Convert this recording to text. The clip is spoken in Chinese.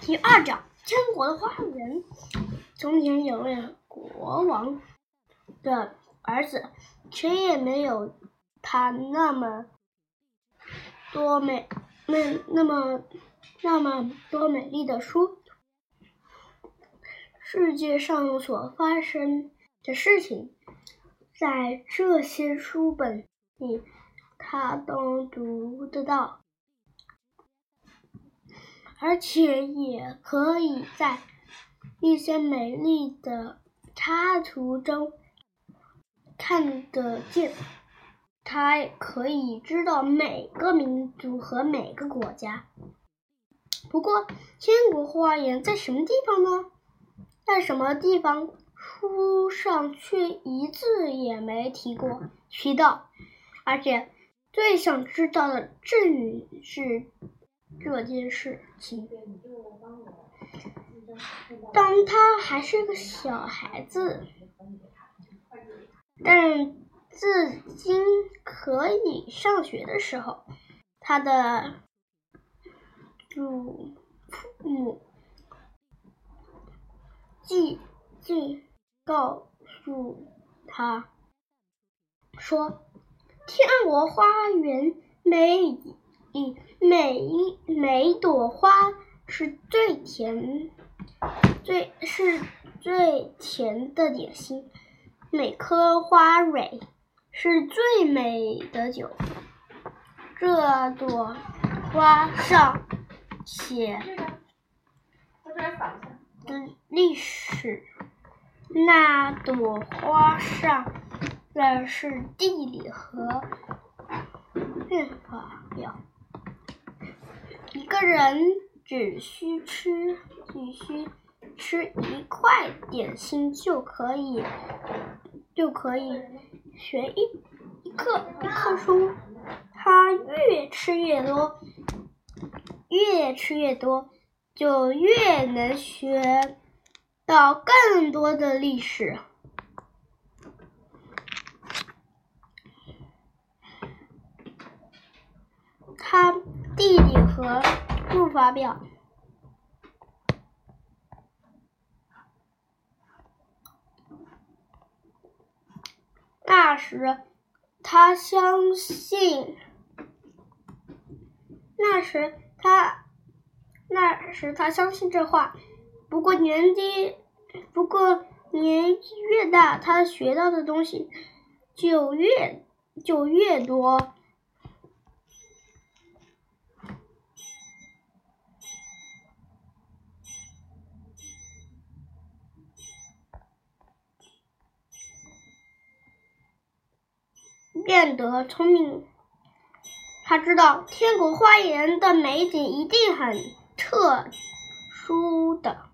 第二章：天国的花园。从前有位国王的儿子，谁也没有他那么多美、那那么那么多美丽的书。世界上所发生的事情，在这些书本里，他都读得到。而且也可以在一些美丽的插图中看得见。他也可以知道每个民族和每个国家。不过，千国花园在什么地方呢？在什么地方？书上却一字也没提过提到。而且，最想知道的正是。这件事情，当他还是个小孩子，但至今可以上学的时候，他的祖父母即即告诉他说：“天国花园没。”一每一每一朵花是最甜，最是最甜的点心；每颗花蕊是最美的酒。这朵花上写的历史，那朵花上的是地理和变化表。一个人只需吃，只需吃一块点心就可以，就可以学一一课一课书。他越吃越多，越吃越多，就越能学到更多的历史。他地理和发表。那时，他相信。那时他，那时他相信这话。不过年纪，不过年纪越大，他学到的东西就越就越多。变得聪明，他知道天国花园的美景一定很特殊的。